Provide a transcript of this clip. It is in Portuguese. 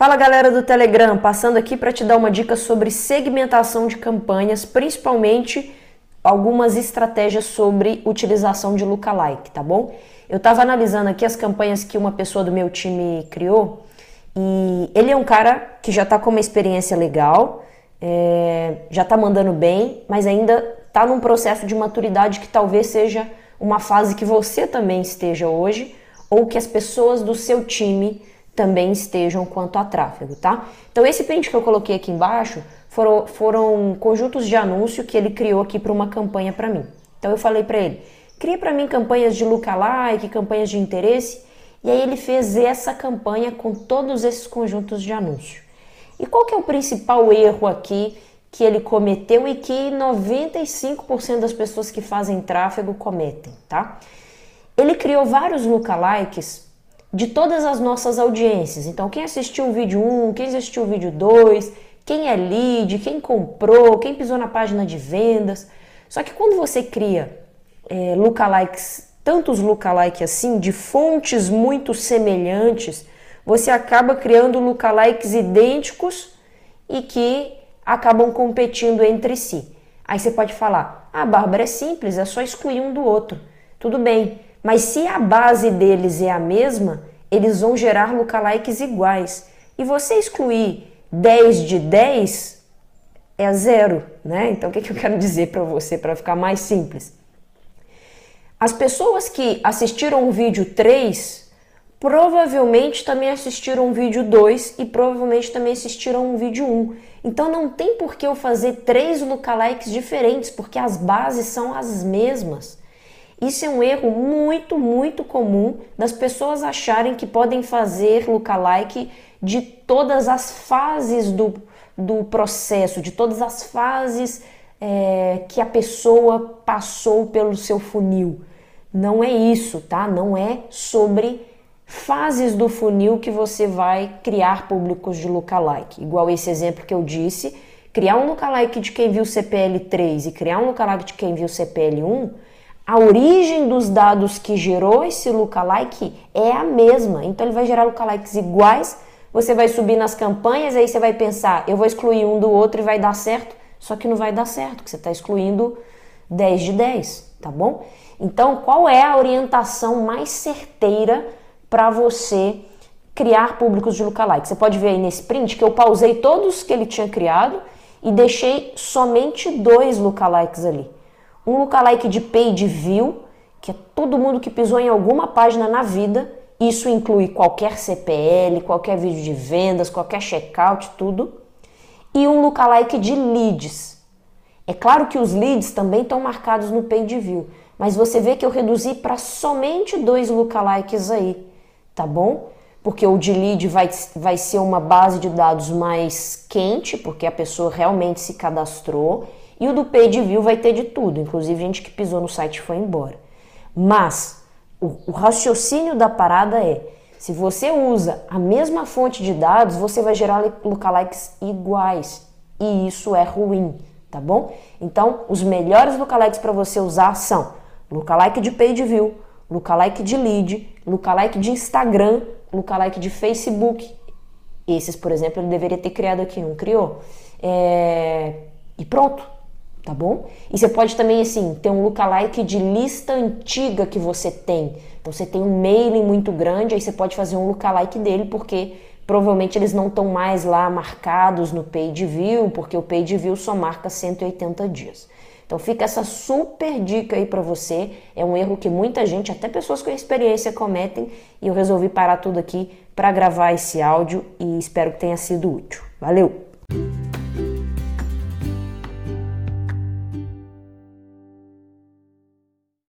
Fala galera do Telegram, passando aqui para te dar uma dica sobre segmentação de campanhas, principalmente algumas estratégias sobre utilização de lookalike, tá bom? Eu estava analisando aqui as campanhas que uma pessoa do meu time criou e ele é um cara que já está com uma experiência legal, é, já está mandando bem, mas ainda está num processo de maturidade que talvez seja uma fase que você também esteja hoje ou que as pessoas do seu time também estejam quanto a tráfego, tá? Então esse print que eu coloquei aqui embaixo foram, foram conjuntos de anúncio que ele criou aqui para uma campanha para mim. Então eu falei para ele, cria para mim campanhas de lookalike, campanhas de interesse, e aí ele fez essa campanha com todos esses conjuntos de anúncio. E qual que é o principal erro aqui que ele cometeu e que 95% das pessoas que fazem tráfego cometem, tá? Ele criou vários lookalikes de todas as nossas audiências. Então, quem assistiu o vídeo 1, quem assistiu o vídeo 2, quem é lead, quem comprou, quem pisou na página de vendas. Só que quando você cria é, lookalikes, tantos lookalikes assim, de fontes muito semelhantes, você acaba criando lookalikes idênticos e que acabam competindo entre si. Aí você pode falar: "Ah, Bárbara, é simples, é só excluir um do outro". Tudo bem, mas se a base deles é a mesma, eles vão gerar lookalikes iguais. E você excluir 10 de 10 é zero, né? Então o que, que eu quero dizer para você para ficar mais simples? As pessoas que assistiram o vídeo 3 provavelmente também assistiram o vídeo 2 e provavelmente também assistiram o vídeo 1. Então não tem por que eu fazer três lookalikes diferentes, porque as bases são as mesmas. Isso é um erro muito, muito comum das pessoas acharem que podem fazer lookalike de todas as fases do, do processo, de todas as fases é, que a pessoa passou pelo seu funil. Não é isso, tá? Não é sobre fases do funil que você vai criar públicos de lookalike. Igual esse exemplo que eu disse, criar um lookalike de quem viu CPL 3 e criar um lookalike de quem viu CPL 1 a origem dos dados que gerou esse lookalike é a mesma. Então ele vai gerar lookalikes iguais. Você vai subir nas campanhas, aí você vai pensar, eu vou excluir um do outro e vai dar certo. Só que não vai dar certo, porque você está excluindo 10 de 10, tá bom? Então, qual é a orientação mais certeira para você criar públicos de lookalike? Você pode ver aí nesse print que eu pausei todos que ele tinha criado e deixei somente dois lookalikes ali um lookalike de page view, que é todo mundo que pisou em alguma página na vida. Isso inclui qualquer CPL, qualquer vídeo de vendas, qualquer checkout, tudo. E um lookalike de leads. É claro que os leads também estão marcados no page view, mas você vê que eu reduzi para somente dois lookalikes aí, tá bom? Porque o de lead vai, vai ser uma base de dados mais quente, porque a pessoa realmente se cadastrou e o do page view vai ter de tudo, inclusive gente que pisou no site e foi embora. Mas o, o raciocínio da parada é: se você usa a mesma fonte de dados, você vai gerar lookalikes iguais. E isso é ruim, tá bom? Então, os melhores lookalikes para você usar são lookalike de page view, lookalike de lead, lookalike de Instagram, lookalike de Facebook. Esses, por exemplo, ele deveria ter criado aqui, não criou. É... E pronto, tá bom? E você pode também, assim, ter um lookalike de lista antiga que você tem. Então, você tem um mailing muito grande, aí você pode fazer um lookalike dele, porque provavelmente eles não estão mais lá marcados no page view, porque o page view só marca 180 dias. Então fica essa super dica aí para você. É um erro que muita gente, até pessoas com experiência, cometem e eu resolvi parar tudo aqui para gravar esse áudio e espero que tenha sido útil. Valeu!